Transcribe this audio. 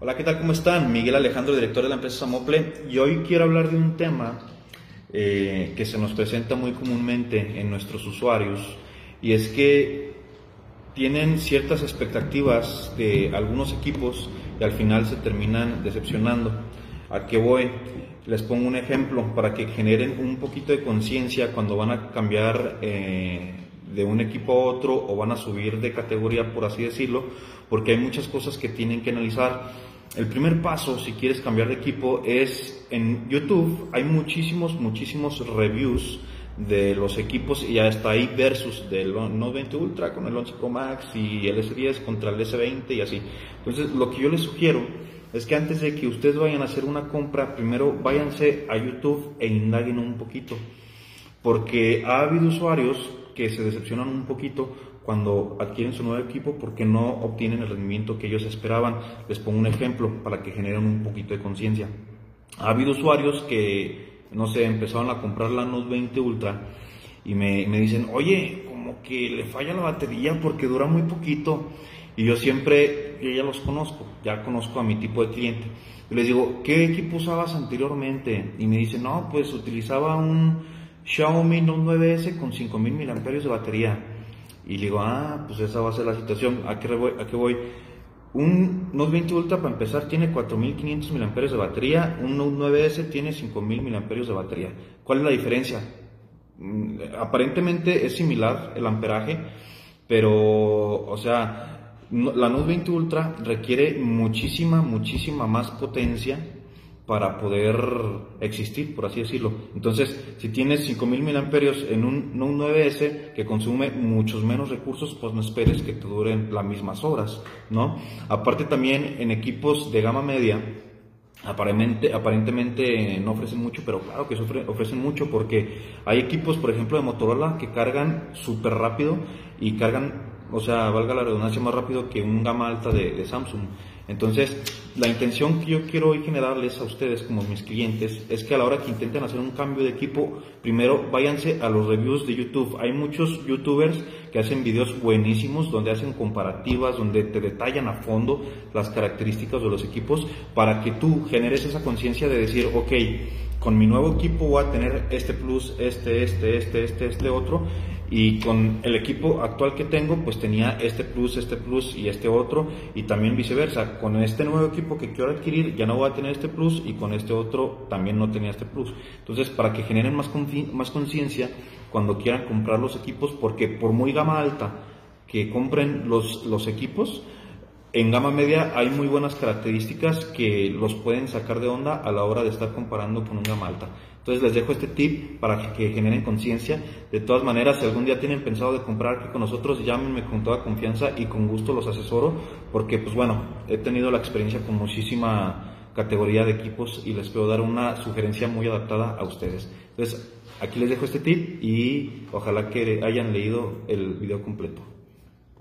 Hola, ¿qué tal? ¿Cómo están? Miguel Alejandro, director de la empresa Samople, y hoy quiero hablar de un tema eh, que se nos presenta muy comúnmente en nuestros usuarios, y es que tienen ciertas expectativas de algunos equipos y al final se terminan decepcionando. ¿A qué voy? Les pongo un ejemplo para que generen un poquito de conciencia cuando van a cambiar eh, de un equipo a otro o van a subir de categoría, por así decirlo, porque hay muchas cosas que tienen que analizar. El primer paso, si quieres cambiar de equipo, es en YouTube hay muchísimos, muchísimos reviews de los equipos y hasta ahí versus del Note 20 Ultra con el 11 Pro Max y el S10 contra el S20 y así. Entonces, lo que yo les sugiero es que antes de que ustedes vayan a hacer una compra, primero váyanse a YouTube e indaguen un poquito. Porque ha habido usuarios que se decepcionan un poquito cuando adquieren su nuevo equipo porque no obtienen el rendimiento que ellos esperaban. Les pongo un ejemplo para que generen un poquito de conciencia. Ha habido usuarios que, no sé, empezaron a comprar la Note 20 Ultra y me, me dicen, oye, como que le falla la batería porque dura muy poquito. Y yo siempre, yo ya los conozco, ya conozco a mi tipo de cliente. Y les digo, ¿qué equipo usabas anteriormente? Y me dicen, no, pues utilizaba un Xiaomi Note 9S con 5000 mAh de batería. Y digo, ah, pues esa va a ser la situación. ¿A qué voy? ¿A qué voy? Un Note 20 Ultra para empezar tiene 4500 mAh de batería, un Note 9S tiene 5000 mAh de batería. ¿Cuál es la diferencia? Mm, aparentemente es similar el amperaje, pero, o sea, la Note 20 Ultra requiere muchísima, muchísima más potencia para poder existir, por así decirlo. Entonces, si tienes 5000 mAh en un, un 9S que consume muchos menos recursos, pues no esperes que te duren las mismas horas, ¿no? Aparte también en equipos de gama media, aparentemente, aparentemente no ofrecen mucho, pero claro que ofrecen mucho porque hay equipos, por ejemplo, de Motorola que cargan súper rápido y cargan, o sea, valga la redundancia, más rápido que un gama alta de Samsung. Entonces, la intención que yo quiero hoy generarles a ustedes como mis clientes es que a la hora que intenten hacer un cambio de equipo, primero váyanse a los reviews de YouTube. Hay muchos youtubers que hacen videos buenísimos donde hacen comparativas, donde te detallan a fondo las características de los equipos para que tú generes esa conciencia de decir, ok, con mi nuevo equipo voy a tener este plus, este, este, este, este, este otro y con el equipo actual que tengo pues tenía este plus, este plus y este otro y también viceversa. Con este nuevo equipo que quiero adquirir ya no voy a tener este plus y con este otro también no tenía este plus. Entonces para que generen más, más conciencia cuando quieran comprar los equipos porque por muy gama alta que compren los, los equipos, en gama media hay muy buenas características que los pueden sacar de onda a la hora de estar comparando con un gama alta. Entonces les dejo este tip para que generen conciencia. De todas maneras, si algún día tienen pensado de comprar aquí con nosotros, llámenme con toda confianza y con gusto los asesoro, porque pues bueno, he tenido la experiencia con muchísima categoría de equipos y les puedo dar una sugerencia muy adaptada a ustedes. Entonces, aquí les dejo este tip y ojalá que hayan leído el video completo.